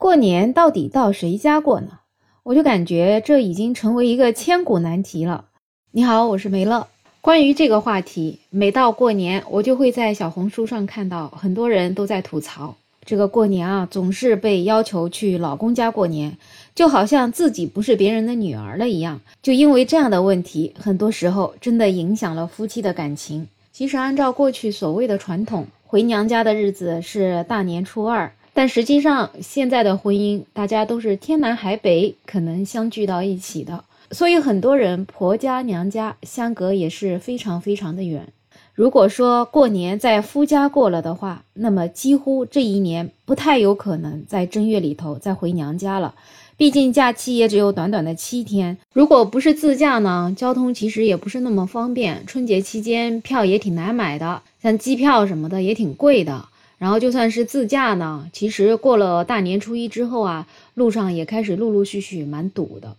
过年到底到谁家过呢？我就感觉这已经成为一个千古难题了。你好，我是梅乐。关于这个话题，每到过年，我就会在小红书上看到很多人都在吐槽，这个过年啊，总是被要求去老公家过年，就好像自己不是别人的女儿了一样。就因为这样的问题，很多时候真的影响了夫妻的感情。其实按照过去所谓的传统，回娘家的日子是大年初二。但实际上，现在的婚姻大家都是天南海北，可能相聚到一起的，所以很多人婆家娘家相隔也是非常非常的远。如果说过年在夫家过了的话，那么几乎这一年不太有可能在正月里头再回娘家了，毕竟假期也只有短短的七天。如果不是自驾呢，交通其实也不是那么方便，春节期间票也挺难买的，像机票什么的也挺贵的。然后就算是自驾呢，其实过了大年初一之后啊，路上也开始陆陆续续蛮堵的。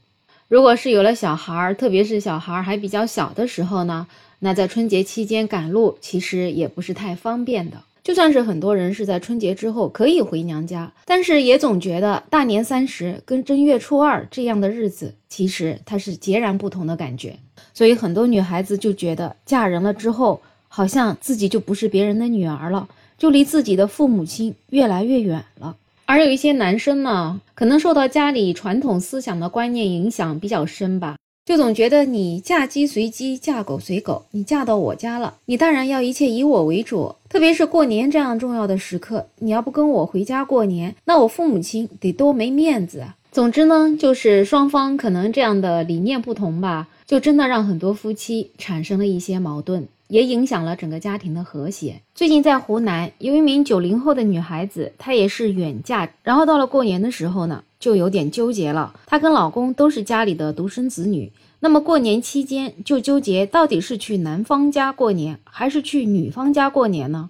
如果是有了小孩儿，特别是小孩儿还比较小的时候呢，那在春节期间赶路其实也不是太方便的。就算是很多人是在春节之后可以回娘家，但是也总觉得大年三十跟正月初二这样的日子，其实它是截然不同的感觉。所以很多女孩子就觉得嫁人了之后，好像自己就不是别人的女儿了。就离自己的父母亲越来越远了，而有一些男生呢，可能受到家里传统思想的观念影响比较深吧，就总觉得你嫁鸡随鸡，嫁狗随狗，你嫁到我家了，你当然要一切以我为主，特别是过年这样重要的时刻，你要不跟我回家过年，那我父母亲得多没面子啊。总之呢，就是双方可能这样的理念不同吧，就真的让很多夫妻产生了一些矛盾。也影响了整个家庭的和谐。最近在湖南，有一名九零后的女孩子，她也是远嫁，然后到了过年的时候呢，就有点纠结了。她跟老公都是家里的独生子女，那么过年期间就纠结到底是去男方家过年，还是去女方家过年呢？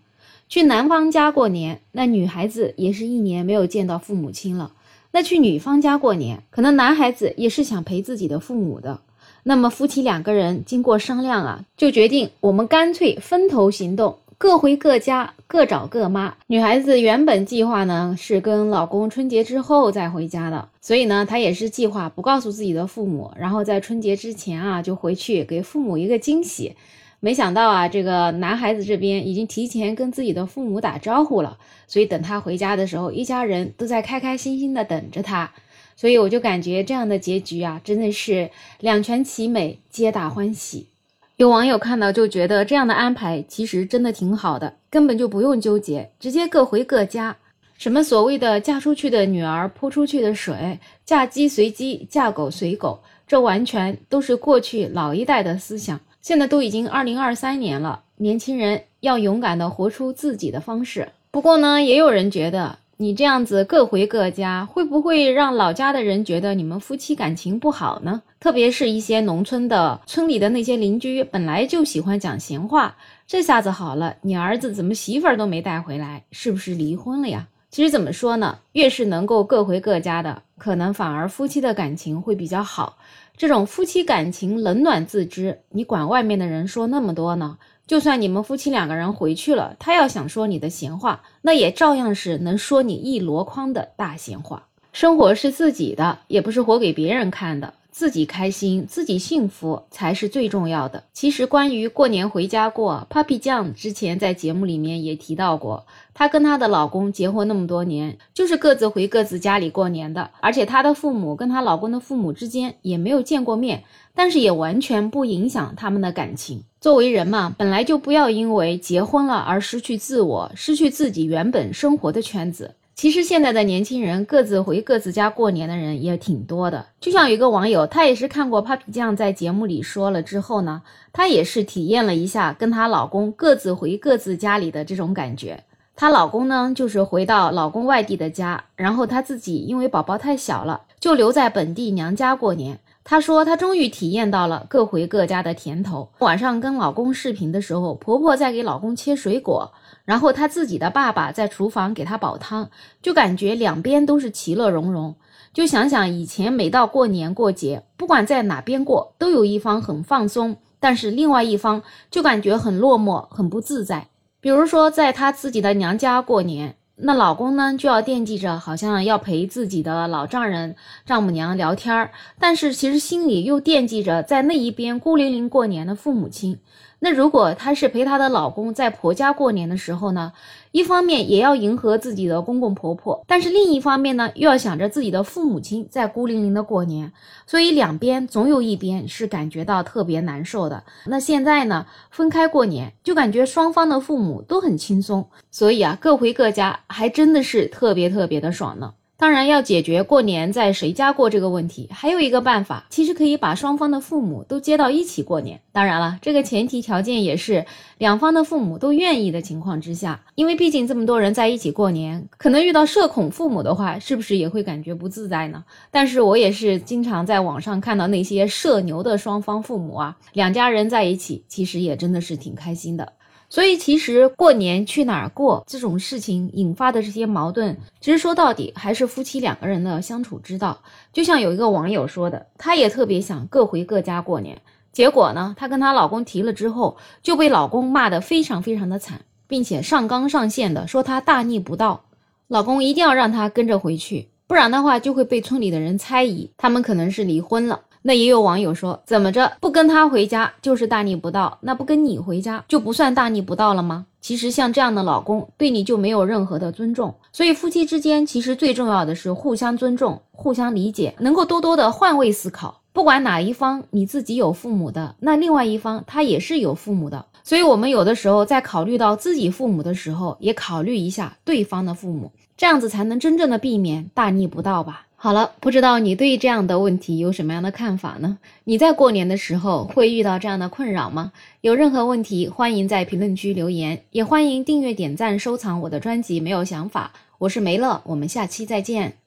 去男方家过年，那女孩子也是一年没有见到父母亲了；那去女方家过年，可能男孩子也是想陪自己的父母的。那么夫妻两个人经过商量啊，就决定我们干脆分头行动，各回各家，各找各妈。女孩子原本计划呢是跟老公春节之后再回家的，所以呢她也是计划不告诉自己的父母，然后在春节之前啊就回去给父母一个惊喜。没想到啊，这个男孩子这边已经提前跟自己的父母打招呼了，所以等他回家的时候，一家人都在开开心心的等着他。所以我就感觉这样的结局啊，真的是两全其美，皆大欢喜。有网友看到就觉得这样的安排其实真的挺好的，根本就不用纠结，直接各回各家。什么所谓的嫁出去的女儿泼出去的水，嫁鸡随鸡，嫁狗随狗，这完全都是过去老一代的思想。现在都已经二零二三年了，年轻人要勇敢的活出自己的方式。不过呢，也有人觉得。你这样子各回各家，会不会让老家的人觉得你们夫妻感情不好呢？特别是一些农村的村里的那些邻居，本来就喜欢讲闲话，这下子好了，你儿子怎么媳妇儿都没带回来？是不是离婚了呀？其实怎么说呢？越是能够各回各家的，可能反而夫妻的感情会比较好。这种夫妻感情冷暖自知，你管外面的人说那么多呢？就算你们夫妻两个人回去了，他要想说你的闲话，那也照样是能说你一箩筐的大闲话。生活是自己的，也不是活给别人看的。自己开心，自己幸福才是最重要的。其实关于过年回家过，Papi 酱之前在节目里面也提到过，她跟她的老公结婚那么多年，就是各自回各自家里过年的，而且她的父母跟她老公的父母之间也没有见过面，但是也完全不影响他们的感情。作为人嘛，本来就不要因为结婚了而失去自我，失去自己原本生活的圈子。其实现在的年轻人各自回各自家过年的人也挺多的，就像有一个网友，他也是看过 Papi 酱在节目里说了之后呢，她也是体验了一下跟她老公各自回各自家里的这种感觉。她老公呢，就是回到老公外地的家，然后她自己因为宝宝太小了，就留在本地娘家过年。她说她终于体验到了各回各家的甜头。晚上跟老公视频的时候，婆婆在给老公切水果。然后他自己的爸爸在厨房给他煲汤，就感觉两边都是其乐融融。就想想以前每到过年过节，不管在哪边过，都有一方很放松，但是另外一方就感觉很落寞、很不自在。比如说在他自己的娘家过年，那老公呢就要惦记着，好像要陪自己的老丈人、丈母娘聊天儿，但是其实心里又惦记着在那一边孤零零过年的父母亲。那如果她是陪她的老公在婆家过年的时候呢，一方面也要迎合自己的公公婆婆，但是另一方面呢，又要想着自己的父母亲在孤零零的过年，所以两边总有一边是感觉到特别难受的。那现在呢，分开过年，就感觉双方的父母都很轻松，所以啊，各回各家，还真的是特别特别的爽呢。当然，要解决过年在谁家过这个问题，还有一个办法，其实可以把双方的父母都接到一起过年。当然了，这个前提条件也是两方的父母都愿意的情况之下，因为毕竟这么多人在一起过年，可能遇到社恐父母的话，是不是也会感觉不自在呢？但是我也是经常在网上看到那些社牛的双方父母啊，两家人在一起，其实也真的是挺开心的。所以，其实过年去哪儿过这种事情引发的这些矛盾，其实说到底还是夫妻两个人的相处之道。就像有一个网友说的，她也特别想各回各家过年，结果呢，她跟她老公提了之后，就被老公骂得非常非常的惨，并且上纲上线的说她大逆不道，老公一定要让她跟着回去，不然的话就会被村里的人猜疑他们可能是离婚了。那也有网友说，怎么着不跟他回家就是大逆不道，那不跟你回家就不算大逆不道了吗？其实像这样的老公对你就没有任何的尊重，所以夫妻之间其实最重要的是互相尊重、互相理解，能够多多的换位思考。不管哪一方你自己有父母的，那另外一方他也是有父母的，所以我们有的时候在考虑到自己父母的时候，也考虑一下对方的父母，这样子才能真正的避免大逆不道吧。好了，不知道你对这样的问题有什么样的看法呢？你在过年的时候会遇到这样的困扰吗？有任何问题，欢迎在评论区留言，也欢迎订阅、点赞、收藏我的专辑。没有想法，我是梅乐，我们下期再见。